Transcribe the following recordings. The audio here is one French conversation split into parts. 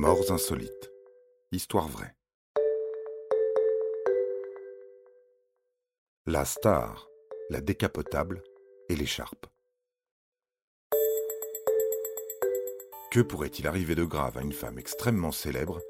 Morts insolites. Histoire vraie. La star, la décapotable et l'écharpe. Que pourrait-il arriver de grave à une femme extrêmement célèbre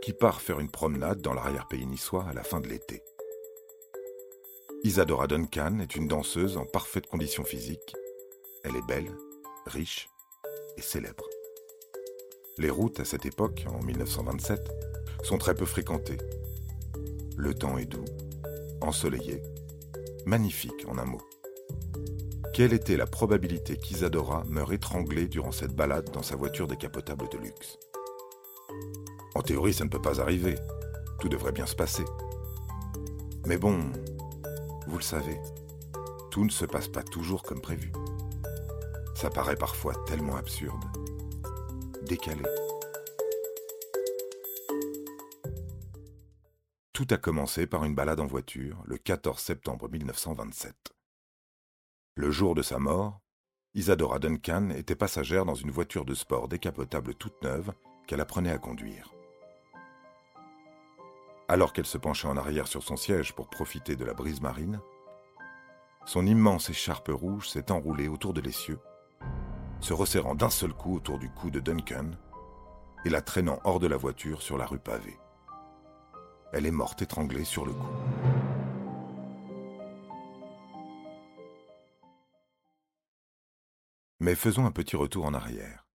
qui part faire une promenade dans l'arrière-pays niçois à la fin de l'été? Isadora Duncan est une danseuse en parfaite condition physique. Elle est belle, riche et célèbre. Les routes à cette époque, en 1927, sont très peu fréquentées. Le temps est doux, ensoleillé, magnifique en un mot. Quelle était la probabilité qu'Isadora meure étranglée durant cette balade dans sa voiture décapotable de luxe? En théorie, ça ne peut pas arriver. Tout devrait bien se passer. Mais bon, vous le savez, tout ne se passe pas toujours comme prévu. Ça paraît parfois tellement absurde, décalé. Tout a commencé par une balade en voiture le 14 septembre 1927. Le jour de sa mort, Isadora Duncan était passagère dans une voiture de sport décapotable toute neuve qu'elle apprenait à conduire. Alors qu'elle se penchait en arrière sur son siège pour profiter de la brise marine, son immense écharpe rouge s'est enroulée autour de l'essieu, se resserrant d'un seul coup autour du cou de Duncan et la traînant hors de la voiture sur la rue pavée. Elle est morte étranglée sur le cou. Mais faisons un petit retour en arrière.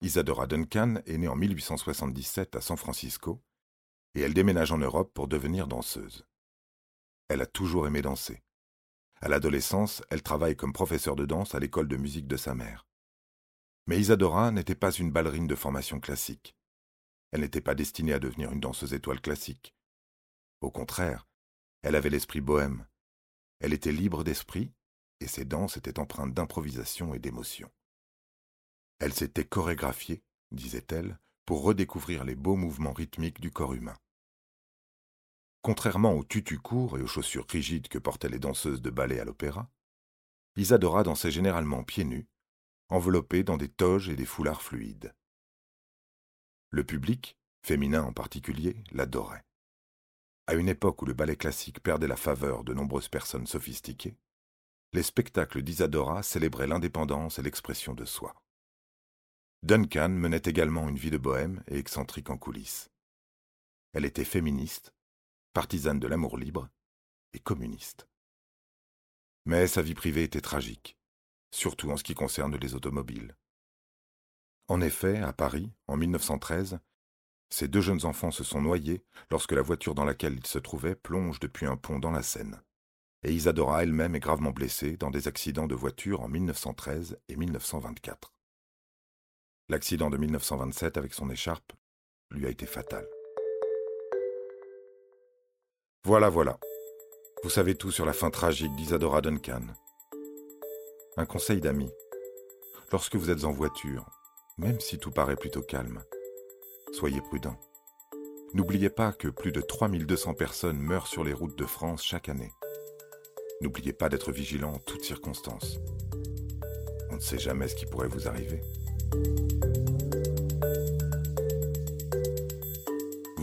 Isadora Duncan est née en 1877 à San Francisco et elle déménage en Europe pour devenir danseuse. Elle a toujours aimé danser. À l'adolescence, elle travaille comme professeure de danse à l'école de musique de sa mère. Mais Isadora n'était pas une ballerine de formation classique. Elle n'était pas destinée à devenir une danseuse étoile classique. Au contraire, elle avait l'esprit bohème. Elle était libre d'esprit, et ses danses étaient empreintes d'improvisation et d'émotion. Elle s'était chorégraphiée, disait-elle, pour redécouvrir les beaux mouvements rythmiques du corps humain. Contrairement aux tutus courts et aux chaussures rigides que portaient les danseuses de ballet à l'opéra, Isadora dansait généralement pieds nus, enveloppée dans des toges et des foulards fluides. Le public, féminin en particulier, l'adorait. À une époque où le ballet classique perdait la faveur de nombreuses personnes sophistiquées, les spectacles d'Isadora célébraient l'indépendance et l'expression de soi. Duncan menait également une vie de bohème et excentrique en coulisses. Elle était féministe, partisane de l'amour libre et communiste. Mais sa vie privée était tragique, surtout en ce qui concerne les automobiles. En effet, à Paris, en 1913, ces deux jeunes enfants se sont noyés lorsque la voiture dans laquelle ils se trouvaient plonge depuis un pont dans la Seine. Et Isadora elle-même est gravement blessée dans des accidents de voiture en 1913 et 1924. L'accident de 1927 avec son écharpe lui a été fatal. Voilà, voilà. Vous savez tout sur la fin tragique d'Isadora Duncan. Un conseil d'ami. Lorsque vous êtes en voiture, même si tout paraît plutôt calme, soyez prudent. N'oubliez pas que plus de 3200 personnes meurent sur les routes de France chaque année. N'oubliez pas d'être vigilant en toutes circonstances. On ne sait jamais ce qui pourrait vous arriver.